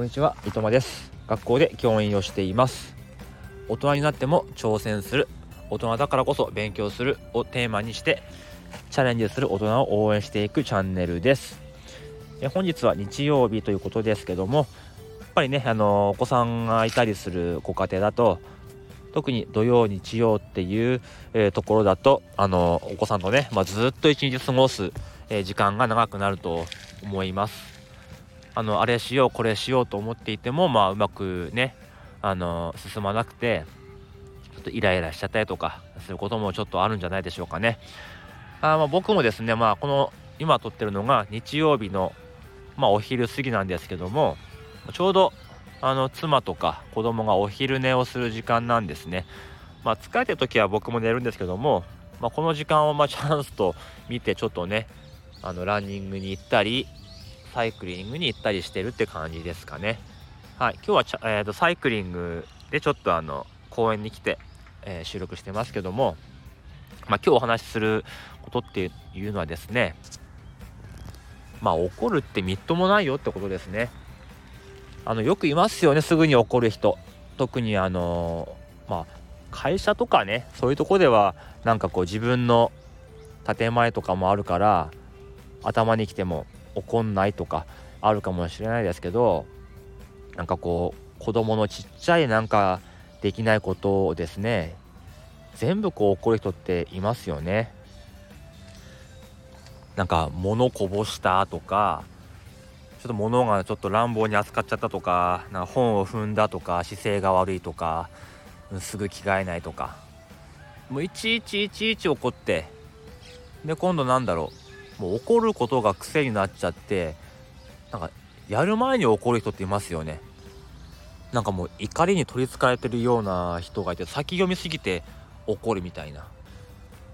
こんにちは、伊藤間です。学校で教員をしています。大人になっても挑戦する大人だからこそ勉強するをテーマにしてチャレンジする大人を応援していくチャンネルです。え本日は日曜日ということですけどもやっぱりねあのお子さんがいたりするご家庭だと特に土曜日曜っていう、えー、ところだとあのお子さんとね、まあ、ずっと一日過ごす、えー、時間が長くなると思います。あのあれしようこれしようと思っていてもまあうまくねあの進まなくてちょっとイライラしちゃったりとかすることもちょっとあるんじゃないでしょうかね。あま僕もですねまあこの今撮ってるのが日曜日のまあお昼過ぎなんですけどもちょうどあの妻とか子供がお昼寝をする時間なんですね。まあ疲れてる時は僕も寝るんですけども、まあ、この時間をまあチャンスと見てちょっとねあのランニングに行ったりサイクリングに行ったりしてるって感じですかね。はい、今日はちゃ、えーと、サイクリングでちょっとあの公園に来て、えー、収録してますけども、まあ、今日お話しすることっていうのはですねまあ怒るってみっともないよってことですね。あのよくいますよねすぐに怒る人。特にあのまあ会社とかねそういうとこではなんかこう自分の建前とかもあるから頭にきても怒んないとかあるかもしれないですけどなんかこう子供のちっちゃいなんかできないことをですね全部こう怒る人っていますよね。なんか物こぼしたとかちょっと物がちょっと乱暴に扱っちゃったとかなんか本を踏んだとか姿勢が悪いとかすぐ着替えないとかもういちいちいちいち怒ってで今度なんだろうもう怒ることが癖になっちゃってなんかやる前に怒る人っていますよね。なんかもう怒りに取りつかれてるような人がいて先読みすぎて怒るみたいな。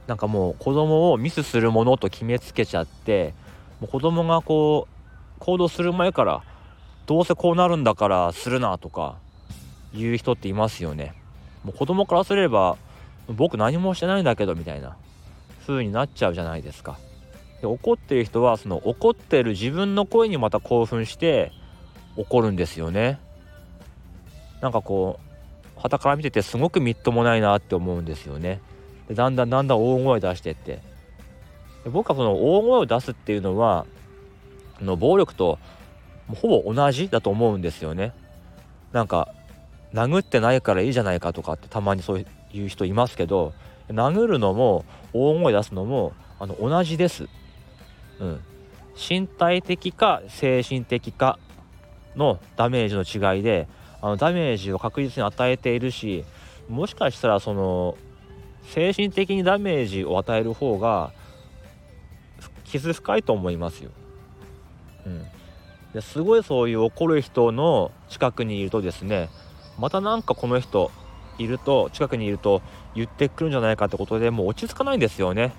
なんかもう子供をミスするものと決めつけちゃってもう子供がこう行動する前からどうせこうなるんだからするなとか言う人っていますよね。もう子供からすれば僕何もしてないんだけどみたいな風になっちゃうじゃないですか。で怒ってる人はその怒ってる自分の声にまた興奮して怒るんですよね。なんかこう傍から見ててすごくみっともないなって思うんですよね。でだんだんだんだん大声出してって。で僕はその大声を出すっていうのはの暴力とほぼ同じだと思うんですよね。なんか殴ってないからいいじゃないかとかってたまにそういう人いますけど殴るのも大声出すのもあの同じです。うん、身体的か精神的かのダメージの違いであのダメージを確実に与えているしもしかしたらその精神的にダメージを与える方が傷深いと思いますよ。うん、ですごいそういう怒る人の近くにいるとですねまたなんかこの人いると近くにいると言ってくるんじゃないかってことでもう落ち着かないんですよね。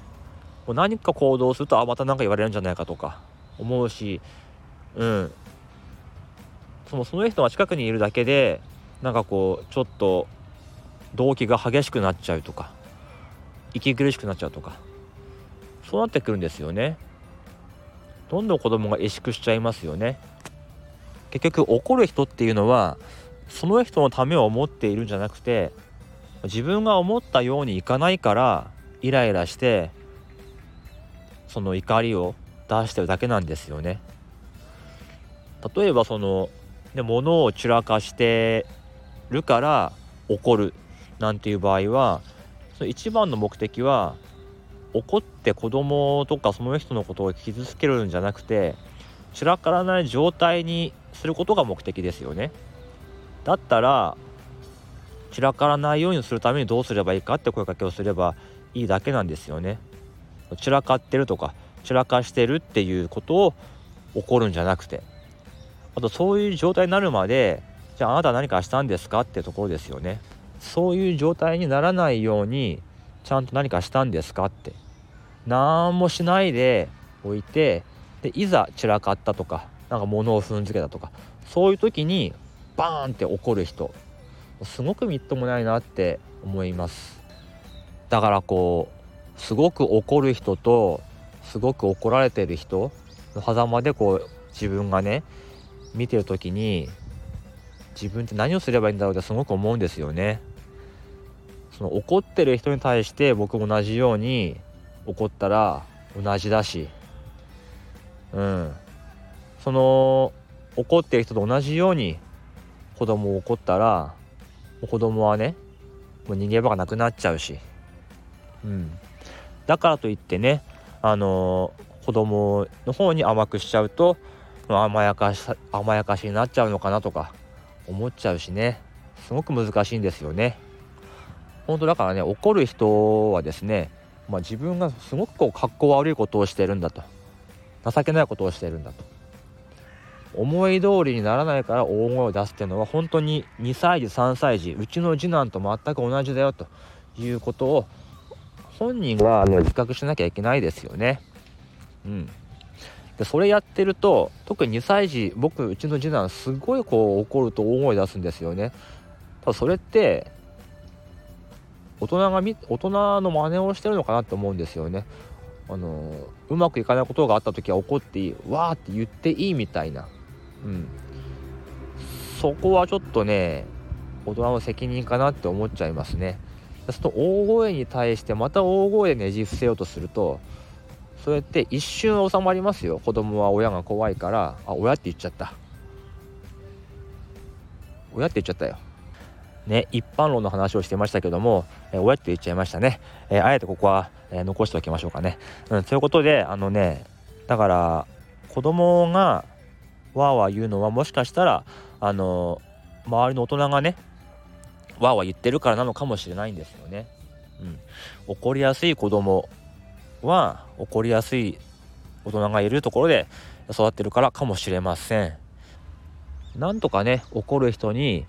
こう何か行動するとあまた何か言われるんじゃないかとか思うしうん。そのその人が近くにいるだけでなんかこうちょっと動機が激しくなっちゃうとか息苦しくなっちゃうとかそうなってくるんですよね。どんどん子供が萎縮しちゃいますよね。結局怒る人っていうのはその人のためを思っているんじゃなくて自分が思ったようにいかないからイライラしてその怒りを出してるだけなんですよね。例えばその、ね、物を散らかしてるから怒るなんていう場合はその一番の目的は怒って子供とかその人のことを傷つけるんじゃなくて散らからない状態にすることが目的ですよね。だったら散らからないようにするためにどうすればいいかって声かけをすればいいだけなんですよね。散らかってるとか散らかしてるっていうことを起こるんじゃなくてあとそういう状態になるまでじゃああなた何かしたんですかってところですよね。そういう状態にならないようにちゃんと何かしたんですかって。何もしないでおいてでいざ散らかったとかなんか物を踏んづけたとかそういう時にバーンって怒る人すごくみっともないなって思います。だからこうすごく怒る人とすごく怒られてる人の狭間でこう自分がね見てる時に自分って何をすればいいんだろうってすごく思うんですよね。その怒ってる人に対して僕も同じように怒ったら同じだしうんその怒ってる人と同じように子供を怒ったら子供はねもう逃げ場がなくなっちゃうし、うん、だからといってねあのー、子供の方に甘くしちゃうと甘やかし甘やかしになっちゃうのかなとか思っちゃうしね。すごく難しいんですよね。本当だからね怒る人はですね、まあ、自分がすごくこう格好悪いことをしてるんだと。情けないことをしてるんだと。思い通りにならないから大声を出すっていうのは本当に2歳児3歳児うちの次男と全く同じだよということを本人は自覚しなきゃいけないですよね。うん、でそれやってると特に2歳児僕うちの次男すごいこう怒ると大声出すんですよね。ただそれって大人が大人の真似をしてるのかなって思うんですよね。あのうまくいかないことがあった時は怒っていいわーって言っていいみたいな、うん、そこはちょっとね大人の責任かなって思っちゃいますね。その大声に対してまた大声でねじ伏せようとするとそれって一瞬収まりますよ子供は親が怖いからあ親って言っちゃった親って言っちゃったよね、一般論の話をしてましたけども、え、親って言っちゃいましたね。えー、あえてここは、えー、残しておきましょうかね。うん、ということで、あのね、だから、子供がわーわー言うのはもしかしたら、あの周りの大人がね、わーわー言ってるからなのかもしれないんですよね。うん。怒りやすい子供は、怒りやすい大人がいるところで育ってるからかもしれません。なんとかね、怒る人に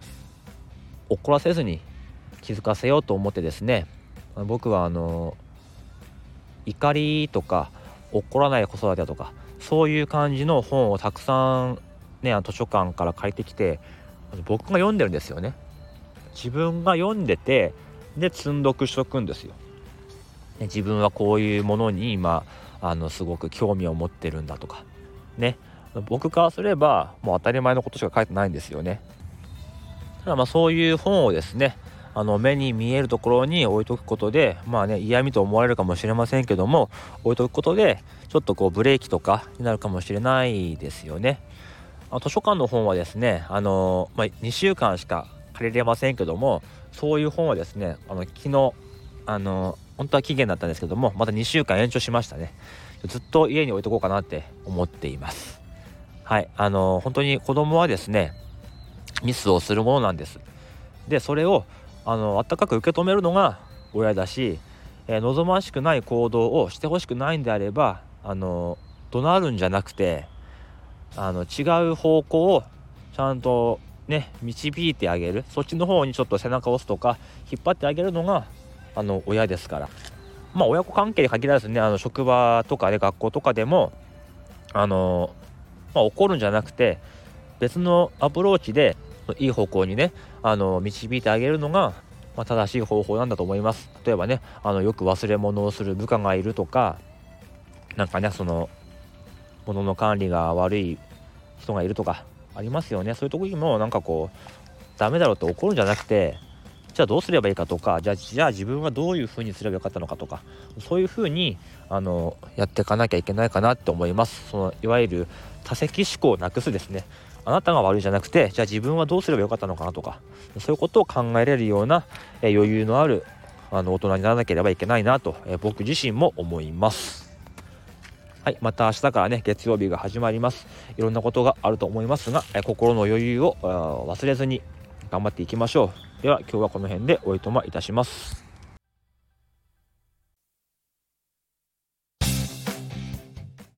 怒らせずに気づかせようと思ってですね僕はあの怒りとか怒らない子育てとかそういう感じの本をたくさんね図書館から借りてきて僕が読んでるんですよね自分が読んでてで積んどくしとくんですよ、ね、自分はこういうものに今あのすごく興味を持ってるんだとか。ね。僕からすればもう当たり前のことしか書いてないんですよね。ただまあそういう本をですねあの目に見えるところに置いとくことでまあね嫌味と思われるかもしれませんけども置いとくことでちょっとこうブレーキとかになるかもしれないですよね。図書館の本はですねあの、まあ、2週間しか借りれませんけどもそういう本はですねあの昨日あの本当は期限だったんですけどもまた2週間延長しましたねずっと家に置いとこうかなって思っていますはいあの本当に子供はですねミスをするものなんです。でそれをあの温かく受け止めるのが親だし、えー、望ましくない行動をしてほしくないんであればあの怒鳴るんじゃなくてあの違う方向をちゃんとね導いてあげる。そっちの方にちょっと背中を押すとか引っ張ってあげるのがあの親ですから。まあ親子関係に限らずねあの職場とかで学校とかでもあの、まあ、怒るんじゃなくて別のアプローチでいい方向にねあの導いてあげるのが、まあ、正しい方法なんだと思います。例えばねあのよく忘れ物をする部下がいるとかなんかねその物の管理が悪い人がいるとかありますよね。そういうとこにもなんかこうダメだろうって怒るんじゃなくてじゃあどうすればいいかとかじゃあじゃあ自分はどういうふうにすればよかったのかとかそういうふうにあのやっていかなきゃいけないかなって思います。そのいわゆる多責思考をなくすですね。あなたが悪いじゃなくてじゃあ自分はどうすればよかったのかなとかそういうことを考えれるような、え余裕のあるあの大人にならなければいけないなと、え僕自身も思います。はい、また明日からね月曜日が始まります。いろんなことがあると思いますが、え心の余裕を忘れずに頑張っていきましょう。では今日はこの辺でおいとまいたします。